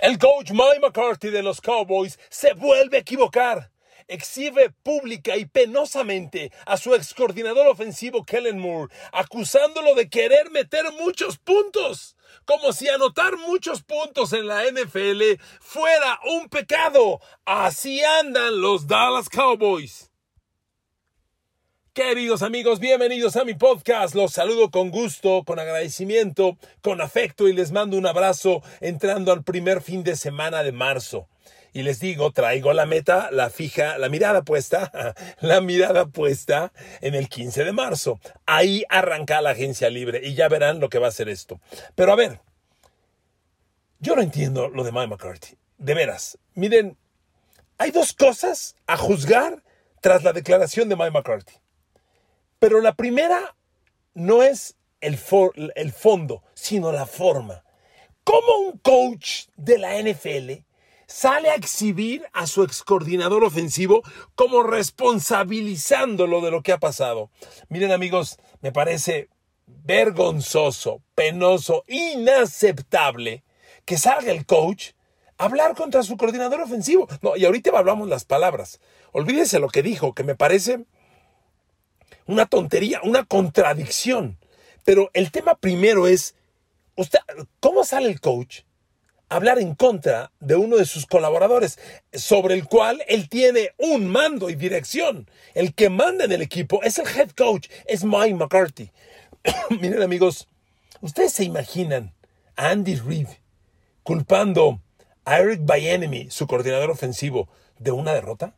El coach Mike McCarthy de los Cowboys se vuelve a equivocar. Exhibe pública y penosamente a su ex coordinador ofensivo Kellen Moore, acusándolo de querer meter muchos puntos, como si anotar muchos puntos en la NFL fuera un pecado. Así andan los Dallas Cowboys. Queridos amigos, bienvenidos a mi podcast. Los saludo con gusto, con agradecimiento, con afecto y les mando un abrazo entrando al primer fin de semana de marzo. Y les digo, traigo la meta, la fija, la mirada puesta, la mirada puesta en el 15 de marzo. Ahí arranca la agencia libre y ya verán lo que va a ser esto. Pero a ver, yo no entiendo lo de Mike McCarthy. De veras, miren, hay dos cosas a juzgar tras la declaración de Mike McCarthy. Pero la primera no es el, el fondo, sino la forma. ¿Cómo un coach de la NFL sale a exhibir a su ex coordinador ofensivo como responsabilizándolo de lo que ha pasado? Miren amigos, me parece vergonzoso, penoso, inaceptable que salga el coach a hablar contra su coordinador ofensivo. No, y ahorita hablamos las palabras. Olvídese lo que dijo, que me parece una tontería, una contradicción. Pero el tema primero es, usted, ¿cómo sale el coach a hablar en contra de uno de sus colaboradores, sobre el cual él tiene un mando y dirección? El que manda en el equipo es el head coach, es Mike McCarthy. Miren amigos, ¿ustedes se imaginan a Andy Reid culpando a Eric Bienemy, su coordinador ofensivo, de una derrota?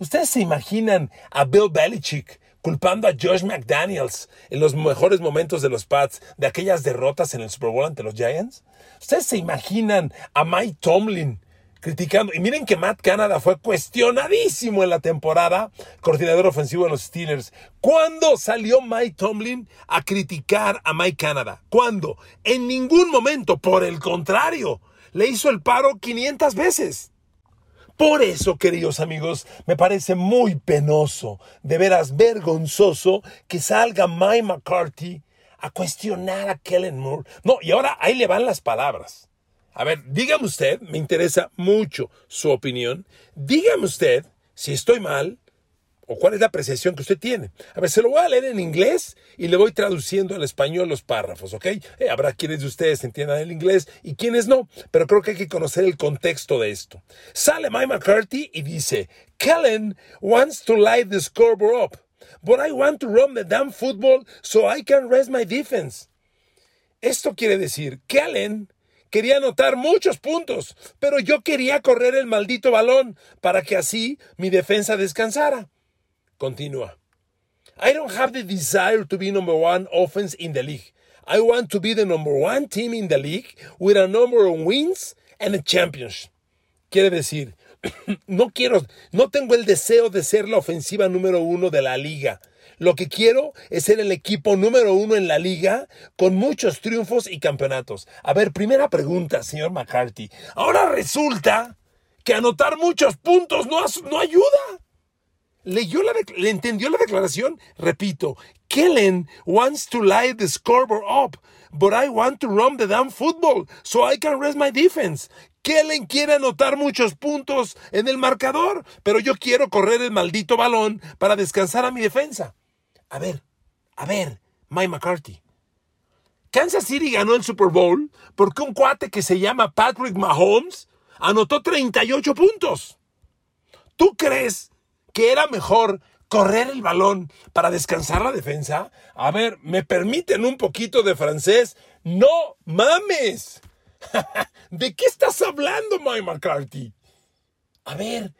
¿Ustedes se imaginan a Bill Belichick culpando a Josh McDaniels en los mejores momentos de los Pats de aquellas derrotas en el Super Bowl ante los Giants? ¿Ustedes se imaginan a Mike Tomlin criticando? Y miren que Matt Canada fue cuestionadísimo en la temporada, coordinador ofensivo de los Steelers. ¿Cuándo salió Mike Tomlin a criticar a Mike Canada? ¿Cuándo? En ningún momento, por el contrario, le hizo el paro 500 veces. Por eso, queridos amigos, me parece muy penoso, de veras vergonzoso, que salga Mike McCarthy a cuestionar a Kellen Moore. No, y ahora ahí le van las palabras. A ver, dígame usted, me interesa mucho su opinión, dígame usted si estoy mal, o cuál es la apreciación que usted tiene. A ver, se lo voy a leer en inglés y le voy traduciendo al español los párrafos, ¿ok? Eh, habrá quienes de ustedes entiendan el inglés y quienes no, pero creo que hay que conocer el contexto de esto. Sale Mike McCarthy y dice, Kellen wants to light the scoreboard up, but I want to run the damn football so I can rest my defense. Esto quiere decir, Kellen quería anotar muchos puntos, pero yo quería correr el maldito balón para que así mi defensa descansara. Continúa. I don't have the desire to be number one offense in the league. I want to be the number one team in the league with a number of wins and a championship. Quiere decir, no quiero, no tengo el deseo de ser la ofensiva número uno de la liga. Lo que quiero es ser el equipo número uno en la liga con muchos triunfos y campeonatos. A ver, primera pregunta, señor McCarthy. Ahora resulta que anotar muchos puntos no, no ayuda la le entendió la declaración. Repito, Kellen wants to light the scoreboard up, but I want to run the damn football so I can rest my defense. Kellen quiere anotar muchos puntos en el marcador, pero yo quiero correr el maldito balón para descansar a mi defensa. A ver, a ver, Mike McCarthy. Kansas City ganó el Super Bowl porque un cuate que se llama Patrick Mahomes anotó 38 puntos. ¿Tú crees que era mejor correr el balón para descansar la defensa? A ver, ¿me permiten un poquito de francés? No mames. ¿De qué estás hablando, Mike McCarthy? A ver,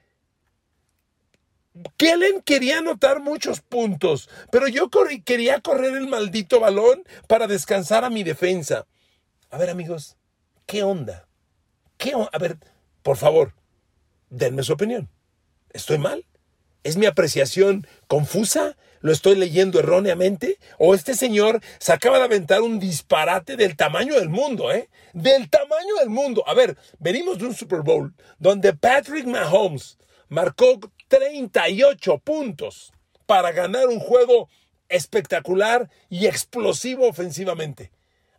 Kellen quería anotar muchos puntos, pero yo quería correr el maldito balón para descansar a mi defensa. A ver, amigos, ¿qué onda? ¿Qué A ver, por favor, denme su opinión. ¿Estoy mal? ¿Es mi apreciación confusa? ¿Lo estoy leyendo erróneamente? ¿O este señor se acaba de aventar un disparate del tamaño del mundo, eh? Del tamaño del mundo. A ver, venimos de un Super Bowl donde Patrick Mahomes marcó 38 puntos para ganar un juego espectacular y explosivo ofensivamente.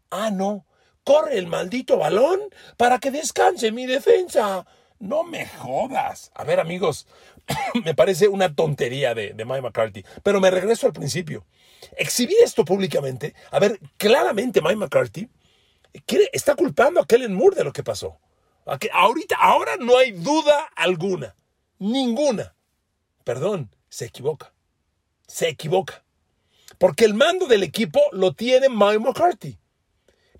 Ah, no. corre el maldito balón para que descanse mi defensa. No me jodas. A ver, amigos, me parece una tontería de, Mike McCarthy. Pero me regreso al principio. Exhibir esto públicamente. A ver, claramente Mike McCarthy está culpando a Kellen Moore de lo que pasó. Ahorita, ahora no hay duda alguna. Ninguna. Perdón, se equivoca. Se equivoca. Porque el mando del equipo lo tiene Mike McCarthy.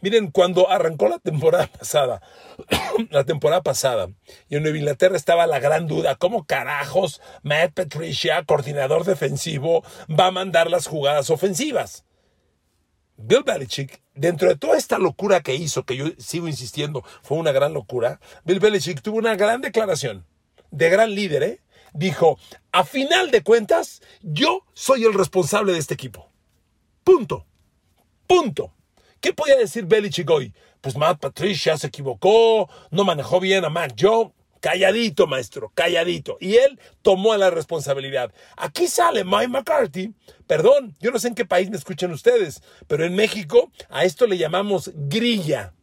Miren, cuando arrancó la temporada pasada, la temporada pasada, y en Nueva Inglaterra estaba la gran duda, ¿cómo carajos Matt Patricia, coordinador defensivo, va a mandar las jugadas ofensivas? Bill Belichick, dentro de toda esta locura que hizo, que yo sigo insistiendo, fue una gran locura, Bill Belichick tuvo una gran declaración de gran líder, ¿eh? Dijo, a final de cuentas, yo soy el responsable de este equipo. Punto. Punto. ¿Qué podía decir Belichick hoy? Pues Matt Patricia se equivocó, no manejó bien a Matt Joe. Calladito, maestro, calladito. Y él tomó la responsabilidad. Aquí sale Mike McCarthy. Perdón, yo no sé en qué país me escuchan ustedes, pero en México a esto le llamamos grilla.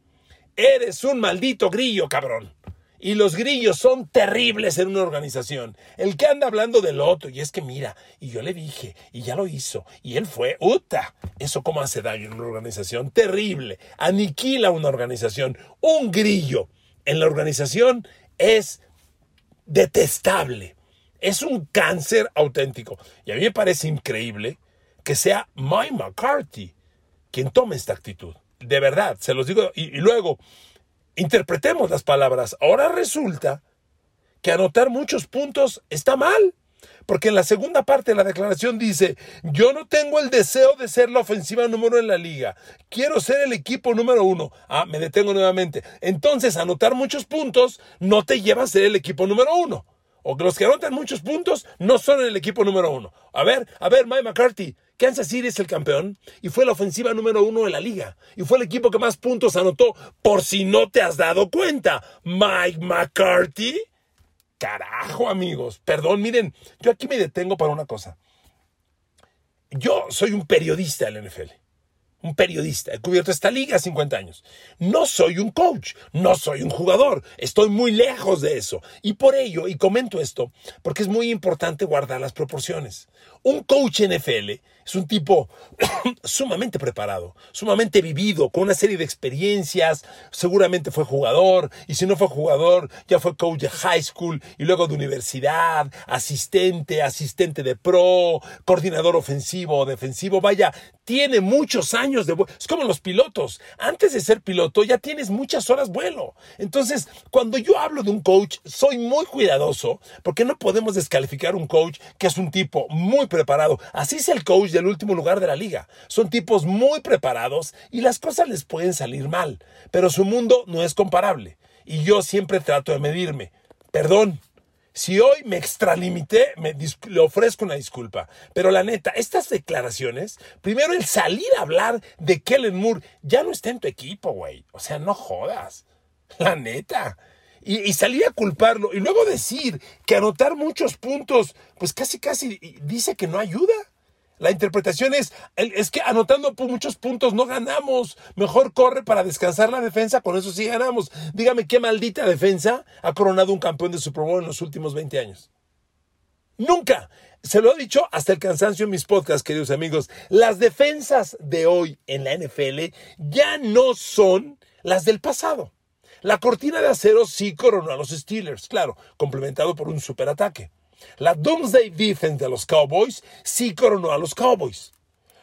Eres un maldito grillo, cabrón. Y los grillos son terribles en una organización. El que anda hablando del otro, y es que mira, y yo le dije, y ya lo hizo, y él fue, ¡uta! Eso cómo hace daño en una organización. Terrible. Aniquila una organización. Un grillo en la organización es detestable. Es un cáncer auténtico. Y a mí me parece increíble que sea Mike McCarthy quien tome esta actitud. De verdad, se los digo. y luego, interpretemos las palabras. Ahora resulta que anotar muchos puntos está mal. Porque en la segunda parte de la declaración dice, yo no tengo el deseo de ser la ofensiva número en la liga, quiero ser el equipo número uno. Ah, me detengo nuevamente. Entonces, anotar muchos puntos no te lleva a ser el equipo número uno. O que los que anotan muchos puntos no son el equipo número uno. A ver, a ver, Mike McCarthy, Kansas City es el campeón y fue la ofensiva número uno de la liga. Y fue el equipo que más puntos anotó, por si no te has dado cuenta. Mike McCarthy. Carajo, amigos. Perdón, miren, yo aquí me detengo para una cosa. Yo soy un periodista del NFL un periodista, he cubierto esta liga 50 años. No soy un coach, no soy un jugador, estoy muy lejos de eso. Y por ello, y comento esto, porque es muy importante guardar las proporciones. Un coach NFL es un tipo sumamente preparado, sumamente vivido, con una serie de experiencias, seguramente fue jugador, y si no fue jugador, ya fue coach de high school y luego de universidad, asistente, asistente de pro, coordinador ofensivo o defensivo, vaya, tiene muchos años de vuelo. Es como los pilotos. Antes de ser piloto ya tienes muchas horas vuelo. Entonces, cuando yo hablo de un coach, soy muy cuidadoso porque no podemos descalificar un coach que es un tipo muy preparado. Así es el coach del último lugar de la liga. Son tipos muy preparados y las cosas les pueden salir mal, pero su mundo no es comparable. Y yo siempre trato de medirme. Perdón, si hoy me extralimité, me le ofrezco una disculpa. Pero la neta, estas declaraciones, primero el salir a hablar de Kellen Moore, ya no está en tu equipo, güey. O sea, no jodas. La neta. Y, y, salir a culparlo y luego decir que anotar muchos puntos, pues casi casi dice que no ayuda. La interpretación es, es que anotando muchos puntos no ganamos. Mejor corre para descansar la defensa, con eso sí ganamos. Dígame qué maldita defensa ha coronado un campeón de Super Bowl en los últimos 20 años. Nunca. Se lo he dicho hasta el cansancio en mis podcasts, queridos amigos. Las defensas de hoy en la NFL ya no son las del pasado. La cortina de acero sí coronó a los Steelers, claro, complementado por un superataque. La Doomsday Defense de los Cowboys sí coronó a los Cowboys.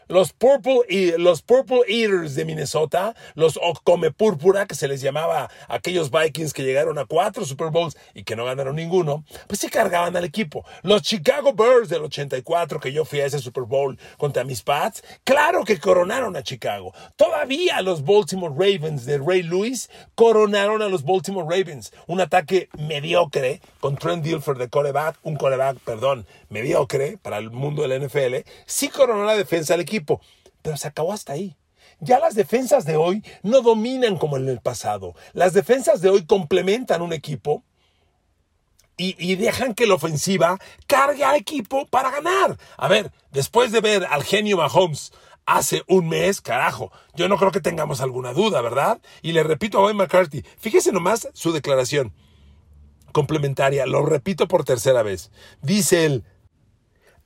Los Purple, los Purple Eaters de Minnesota, los Come Púrpura, que se les llamaba aquellos Vikings que llegaron a cuatro Super Bowls y que no ganaron ninguno, pues sí cargaban al equipo. Los Chicago Bears del 84, que yo fui a ese Super Bowl contra mis Pats, claro que coronaron a Chicago. Todavía los Baltimore Ravens de Ray Lewis coronaron a los Baltimore Ravens. Un ataque mediocre con Trent Dilfer de coreback, un coreback, perdón, mediocre para el mundo del NFL, sí coronó la defensa del equipo, pero se acabó hasta ahí. Ya las defensas de hoy no dominan como en el pasado. Las defensas de hoy complementan un equipo y, dejan que la ofensiva cargue al equipo para ganar. A ver, después de ver al genio Mahomes hace un mes, carajo, yo no creo que tengamos alguna duda, ¿verdad? Y le repito a Wayne McCarthy, fíjese nomás su declaración complementaria, lo repito por tercera vez. Dice él,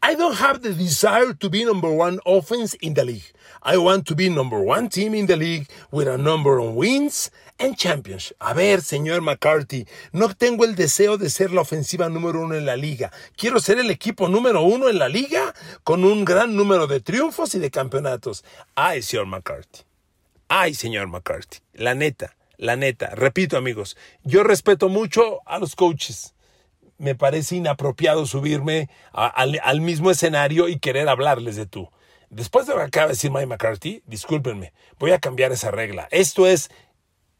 I don't have the desire to be number one offense in the league. I want to be number one team in the league with a number of wins and championships. A ver, señor McCarthy, no tengo el deseo de ser la ofensiva número uno en la liga. Quiero ser el equipo número uno en la liga con un gran número de triunfos y de campeonatos. Ay, señor McCarthy. Ay, señor McCarthy. La neta, la neta. Repito, amigos, yo respeto mucho a los coaches me parece inapropiado subirme al, mismo escenario y querer hablarles de tú. Después de lo que acaba de decir Mike McCarthy, discúlpenme, voy a cambiar esa regla. Esto es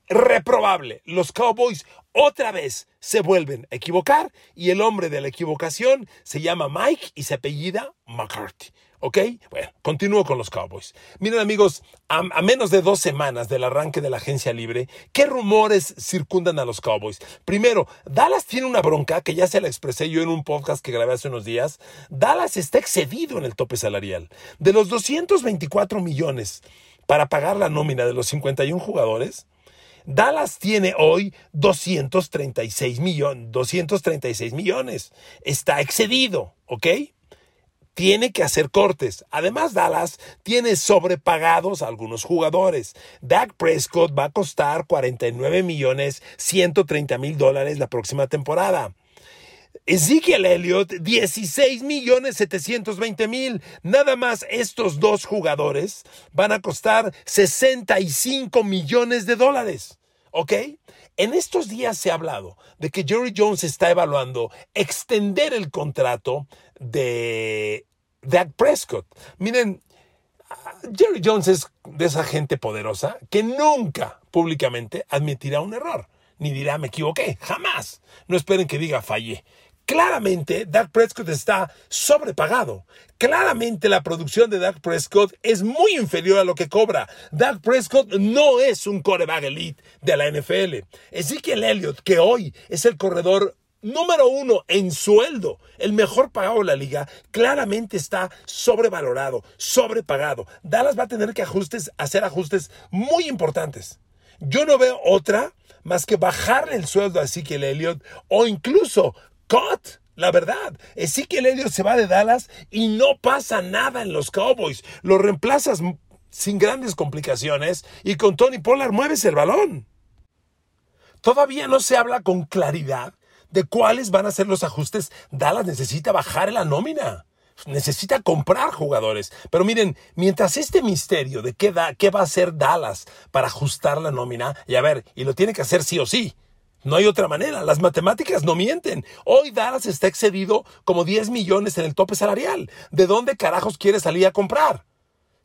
reprobable. Los Cowboys otra vez se vuelven a equivocar y el hombre de la equivocación se llama Mike y se apellida McCarthy. ¿Ok? Bueno, continúo con los Cowboys. Miren amigos, a, menos de dos semanas del arranque de la agencia libre, ¿qué rumores circundan a los Cowboys? Primero, Dallas tiene una bronca que ya se la expresé yo en un podcast que grabé hace unos días. Dallas está excedido en el tope salarial. De los 224 millones para pagar la nómina de los 51 jugadores, Dallas tiene hoy 236 millones, 236 millones. Está excedido, ¿ok? Tiene que hacer cortes. Además, Dallas tiene sobrepagados a algunos jugadores. Dak Prescott va a costar 49 millones 130 mil dólares la próxima temporada. Ezekiel Elliott, 16 millones 720 mil. Nada más estos dos jugadores van a costar 65 millones de dólares. ¿Ok? En estos días se ha hablado de que Jerry Jones está evaluando extender el contrato de Dak Prescott. Miren, Jerry Jones es de esa gente poderosa que nunca públicamente admitirá un error, ni dirá me equivoqué, jamás. No esperen que diga fallé. Claramente, Dak Prescott está sobrepagado. Claramente la producción de Dak Prescott es muy inferior a lo que cobra. Dak Prescott no es un coreback elite de la NFL. Ezekiel Elliott, que hoy es el corredor número uno en sueldo, el mejor pagado de la liga, claramente está sobrevalorado, sobrepagado. Dallas va a tener que ajustes, hacer ajustes muy importantes. Yo no veo otra más que bajarle el sueldo a Ezekiel Elliott o incluso cut. La verdad, Ezekiel Elliott se va de Dallas y no pasa nada en los Cowboys. Lo reemplazas sin grandes complicaciones y con Tony Pollard mueves el balón. Todavía no se habla con claridad de cuáles van a ser los ajustes. Dallas necesita bajar la nómina. Necesita comprar jugadores. Pero miren, mientras este misterio de qué, va a hacer Dallas para ajustar la nómina, y a ver, y lo tiene que hacer sí o sí. No hay otra manera. Las matemáticas no mienten. Hoy Dallas está excedido como 10 millones en el tope salarial. ¿De dónde carajos quiere salir a comprar?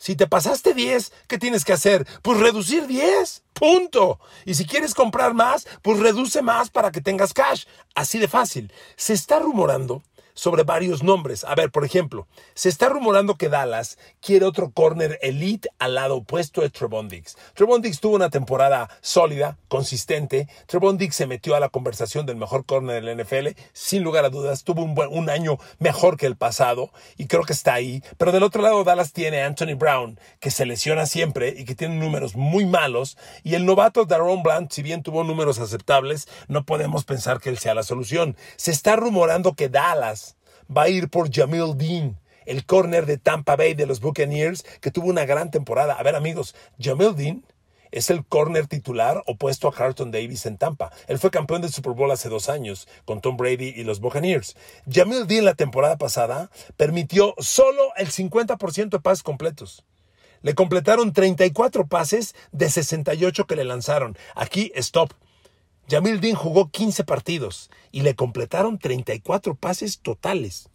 Si te pasaste 10, ¿qué tienes que hacer? Pues reducir 10. Punto. Y si quieres comprar más, pues reduce más para que tengas cash. Así de fácil. Se está rumorando sobre varios nombres. A ver, por ejemplo, se está rumorando que Dallas quiere otro corner elite al lado opuesto de Trevon Diggs. Trevon Diggs tuvo una temporada sólida, consistente. Trevon Diggs se metió a la conversación del mejor corner del NFL, sin lugar a dudas. Tuvo un, buen, un año mejor que el pasado y creo que está ahí. Pero del otro lado, Dallas tiene a Anthony Brown, que se lesiona siempre y que tiene números muy malos. Y el novato Daron Blunt, si bien tuvo números aceptables, no podemos pensar que él sea la solución. Se está rumorando que Dallas va a ir por Jamil Dean, el corner de Tampa Bay de los Buccaneers, que tuvo una gran temporada. A ver, amigos, Jamil Dean es el corner titular opuesto a Carlton Davis en Tampa. Él fue campeón del Super Bowl hace dos años con Tom Brady y los Buccaneers. Jamil Dean la temporada pasada permitió solo el 50% de pases completos. Le completaron 34 pases de 68 que le lanzaron. Aquí, stop. Jamil Dean jugó 15 partidos y le completaron 34 pases totales.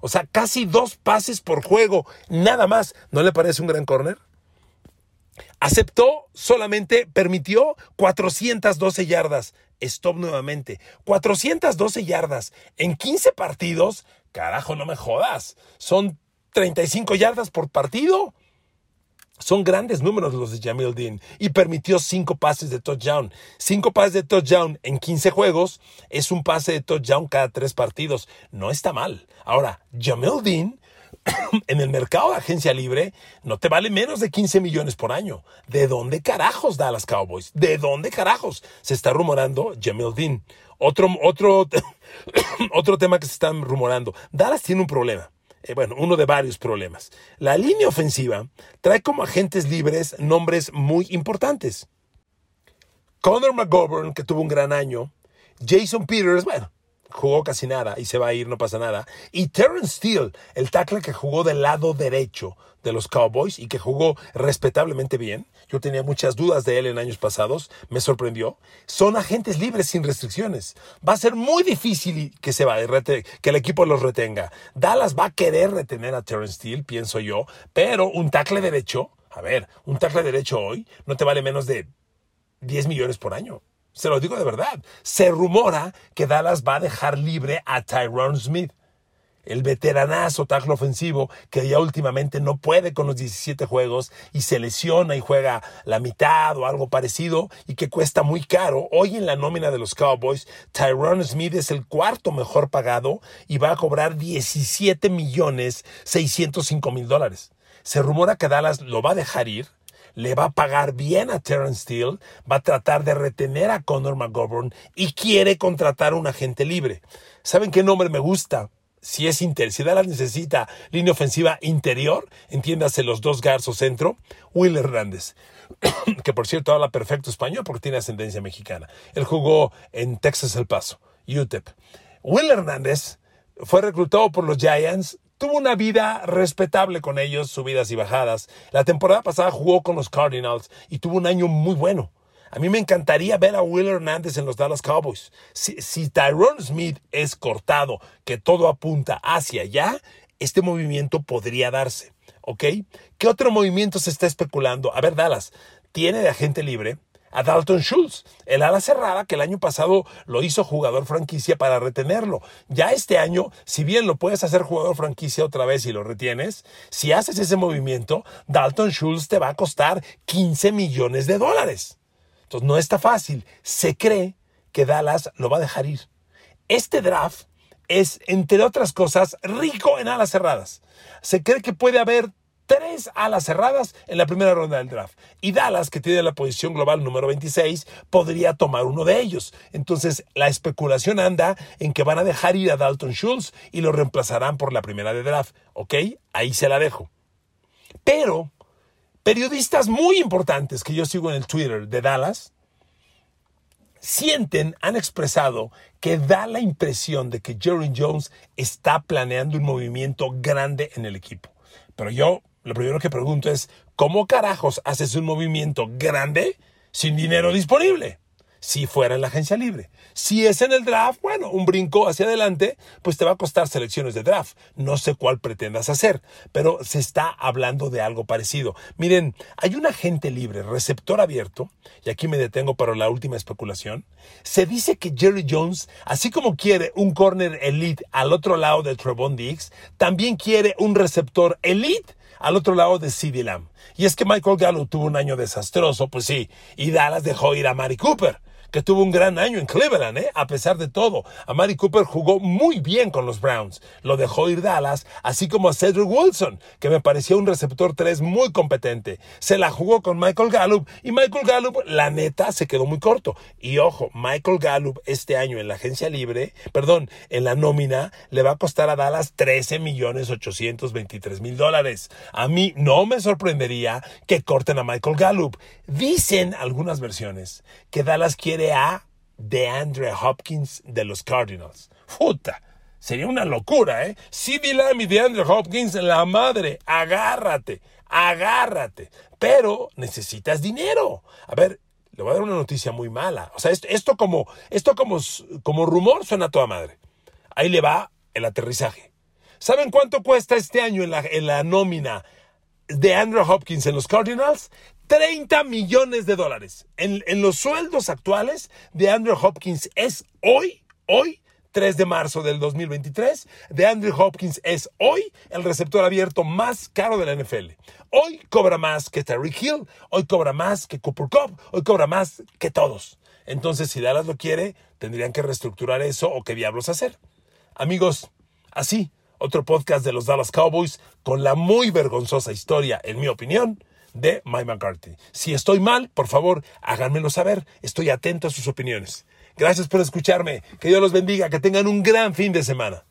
O sea, casi dos pases por juego, nada más. ¿No le parece un gran corner? Aceptó, solamente permitió 412 yardas. Stop nuevamente. 412 yardas en 15 partidos. Carajo, no me jodas. Son 35 yardas por partido. Son grandes números los de Jamil Dean y permitió cinco pases de touchdown. Cinco pases de touchdown en 15 juegos es un pase de touchdown cada tres partidos. No está mal. Ahora, Jamil Dean en el mercado de agencia libre no te vale menos de 15 millones por año. ¿De dónde carajos da las Cowboys? ¿De dónde carajos? Se está rumorando Jamil Dean. Otro, otro, otro tema que se está rumorando. Dallas tiene un problema. Eh, bueno, uno de varios problemas. La línea ofensiva trae como agentes libres nombres muy importantes. Conor McGovern, que tuvo un gran año. Jason Peters, bueno, jugó casi nada y se va a ir, no pasa nada. Y Terrence Steele, el tackle que jugó del lado derecho de los Cowboys y que jugó respetablemente bien. Yo tenía muchas dudas de él en años pasados, me sorprendió. Son agentes libres sin restricciones. Va a ser muy difícil que se va, que el equipo los retenga. Dallas va a querer retener a Terrence Steele, pienso yo, pero un tackle derecho, a ver, un tackle derecho hoy no te vale menos de 10 millones por año. Se lo digo de verdad. Se rumora que Dallas va a dejar libre a Tyrone Smith, el veteranazo tackle ofensivo que ya últimamente no puede con los 17 juegos y se lesiona y juega la mitad o algo parecido y que cuesta muy caro. Hoy en la nómina de los Cowboys, Tyrone Smith es el cuarto mejor pagado y va a cobrar 17 millones 605 mil dólares. Se rumora que Dallas lo va a dejar ir le va a pagar bien a Terrence Steele, va a tratar de retener a Conor McGovern y quiere contratar a un agente libre. ¿Saben qué nombre me gusta? Si es inter, si Dallas necesita línea ofensiva interior, entiéndase los dos garzos centro, Will Hernández, que por cierto habla perfecto español porque tiene ascendencia mexicana. Él jugó en Texas El Paso, UTEP. Will Hernández fue reclutado por los Giants tuvo una vida respetable con ellos, subidas y bajadas. La temporada pasada jugó con los Cardinals y tuvo un año muy bueno. A mí me encantaría ver a Will Hernández en los Dallas Cowboys. Si, Tyrone Smith es cortado, que todo apunta hacia allá, este movimiento podría darse. ¿Ok? ¿Qué otro movimiento se está especulando? A ver, Dallas, tiene de agente libre a Dalton Schultz, el ala cerrada que el año pasado lo hizo jugador franquicia para retenerlo. Ya este año, si bien lo puedes hacer jugador franquicia otra vez y lo retienes, si haces ese movimiento, Dalton Schultz te va a costar 15 millones de dólares. Entonces no está fácil. Se cree que Dallas lo va a dejar ir. Este draft es, entre otras cosas, rico en alas cerradas. Se cree que puede haber tres alas cerradas en la primera ronda del draft. Y Dallas, que tiene la posición global número 26, podría tomar uno de ellos. Entonces, la especulación anda en que van a dejar ir a Dalton Schultz y lo reemplazarán por la primera de draft. ¿Ok? Ahí se la dejo. Pero, periodistas muy importantes que yo sigo en el Twitter de Dallas, sienten, han expresado que da la impresión de que Jerry Jones está planeando un movimiento grande en el equipo. Pero yo lo primero que pregunto es, ¿cómo carajos haces un movimiento grande sin dinero disponible? Si fuera en la agencia libre. Si es en el draft, bueno, un brinco hacia adelante, pues te va a costar selecciones de draft. No sé cuál pretendas hacer, pero se está hablando de algo parecido. Miren, hay un agente libre, receptor abierto, y aquí me detengo para la última especulación. Se dice que Jerry Jones, así como quiere un corner elite al otro lado de Trevon Diggs, también quiere un receptor elite al otro lado de CD Lamb. Y es que Michael Gallup tuvo un año desastroso, pues sí, y Dallas dejó ir a Mari Cooper que tuvo un gran año en Cleveland, ¿eh? a pesar de todo. A Mari Cooper jugó muy bien con los Browns. Lo dejó ir Dallas, así como a Cedric Wilson, que me parecía un receptor 3 muy competente. Se la jugó con Michael Gallup y Michael Gallup, la neta, se quedó muy corto. Y ojo, Michael Gallup este año en la agencia libre, perdón, en la nómina, le va a costar a Dallas 13 millones 823 mil dólares. A mí no me sorprendería que corten a Michael Gallup. Dicen algunas versiones que Dallas quiere a DeAndre Hopkins de los Cardinals. Puta, sería una locura, ¿eh? CD Lamb y DeAndre Hopkins, la madre, agárrate, agárrate. Pero necesitas dinero. A ver, le voy a dar una noticia muy mala. O sea, esto, como, esto como, como rumor suena a toda madre. Ahí le va el aterrizaje. ¿Saben cuánto cuesta este año en la, en la nómina de Andrew Hopkins en los Cardinals? 30 millones de dólares. En, los sueldos actuales de Andrew Hopkins es hoy, hoy, 3 de marzo del 2023, de Andrew Hopkins es hoy el receptor abierto más caro de la NFL. Hoy cobra más que Terry Hill, hoy cobra más que Cooper Cup, hoy cobra más que todos. Entonces, si Dallas lo quiere, tendrían que reestructurar eso o qué diablos hacer. Amigos, así, otro podcast de los Dallas Cowboys con la muy vergonzosa historia, en mi opinión, de Mike McCarthy. Si estoy mal, por favor, háganmelo saber. Estoy atento a sus opiniones. Gracias por escucharme. Que Dios los bendiga. Que tengan un gran fin de semana.